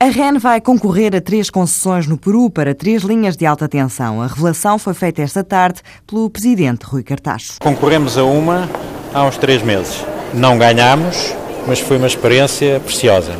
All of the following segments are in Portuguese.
A REN vai concorrer a três concessões no Peru para três linhas de alta tensão. A revelação foi feita esta tarde pelo presidente Rui Cartacho. Concorremos a uma há uns três meses. Não ganhámos, mas foi uma experiência preciosa.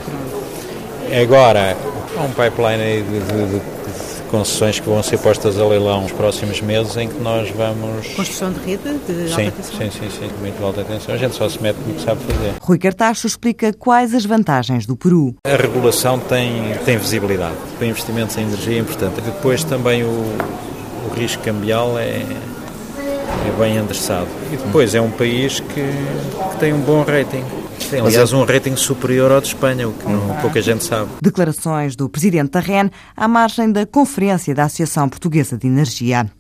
Agora, há um pipeline de, de, de concessões que vão ser postas a leilão nos próximos meses em que nós vamos. Construção de rede de sim, alta tensão? Sim, sim, sim, muito alta tensão. A gente só se mete no que sabe fazer. Rui Cartacho explica quais as vantagens do Peru. A regulação tem, tem visibilidade. Para investimentos em energia é importante. Depois também o, o risco cambial é, é bem endereçado. E depois é um país que, que tem um bom rating. Tem, aliás, um rating superior ao de Espanha, o que não, pouca gente sabe. Declarações do presidente da REN à margem da Conferência da Associação Portuguesa de Energia.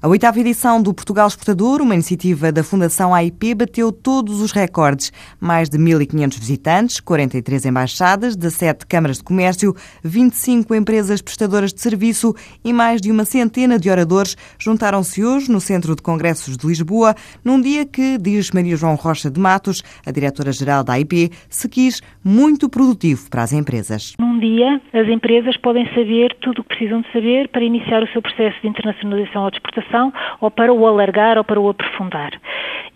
A oitava edição do Portugal Exportador, uma iniciativa da Fundação AIP, bateu todos os recordes. Mais de 1.500 visitantes, 43 embaixadas, 17 câmaras de comércio, 25 empresas prestadoras de serviço e mais de uma centena de oradores juntaram-se hoje no Centro de Congressos de Lisboa, num dia que, diz Maria João Rocha de Matos, a diretora-geral da AIP, se quis muito produtivo para as empresas. Dia, as empresas podem saber tudo o que precisam de saber para iniciar o seu processo de internacionalização ou de exportação ou para o alargar ou para o aprofundar.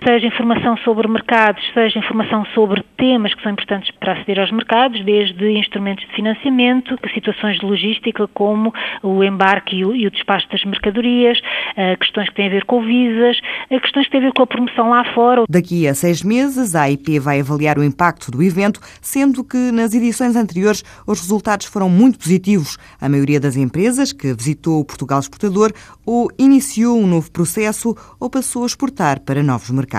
Seja informação sobre mercados, seja informação sobre temas que são importantes para aceder aos mercados, desde instrumentos de financiamento, situações de logística como o embarque e o, e o despacho das mercadorias, uh, questões que têm a ver com visas, uh, questões que têm a ver com a promoção lá fora. Daqui a seis meses, a AIP vai avaliar o impacto do evento, sendo que nas edições anteriores os resultados foram muito positivos. A maioria das empresas que visitou o Portugal Exportador ou iniciou um novo processo ou passou a exportar para novos mercados.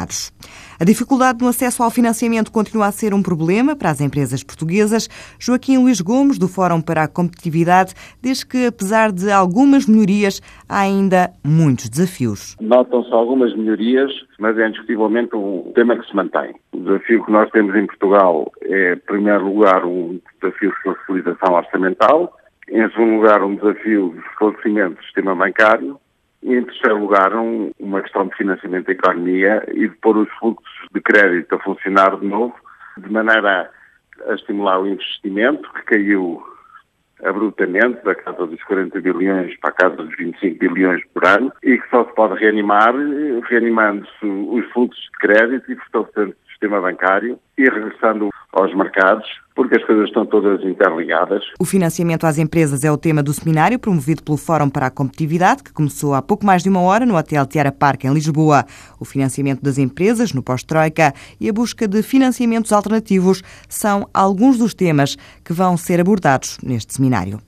A dificuldade no acesso ao financiamento continua a ser um problema para as empresas portuguesas. Joaquim Luís Gomes, do Fórum para a Competitividade, diz que, apesar de algumas melhorias, há ainda muitos desafios. Notam-se algumas melhorias, mas é indiscutivelmente um tema que se mantém. O desafio que nós temos em Portugal é, em primeiro lugar, um desafio de facilitação orçamental, em segundo lugar, um desafio de esclarecimento do sistema bancário e, em terceiro lugar, um, uma questão de financiamento da economia e de pôr os fluxos de crédito a funcionar de novo, de maneira a, estimular o investimento, que caiu abruptamente da casa dos 40 bilhões para a casa dos 25 bilhões por ano e que só se pode reanimar reanimando-se os fluxos de crédito e fortalecendo o sistema bancário e regressando aos mercados, porque as coisas estão todas interligadas. O financiamento às empresas é o tema do seminário promovido pelo Fórum para a Competitividade, que começou há pouco mais de uma hora no Hotel Tiara Park, em Lisboa. O financiamento das empresas no pós-Troika e a busca de financiamentos alternativos são alguns dos temas que vão ser abordados neste seminário.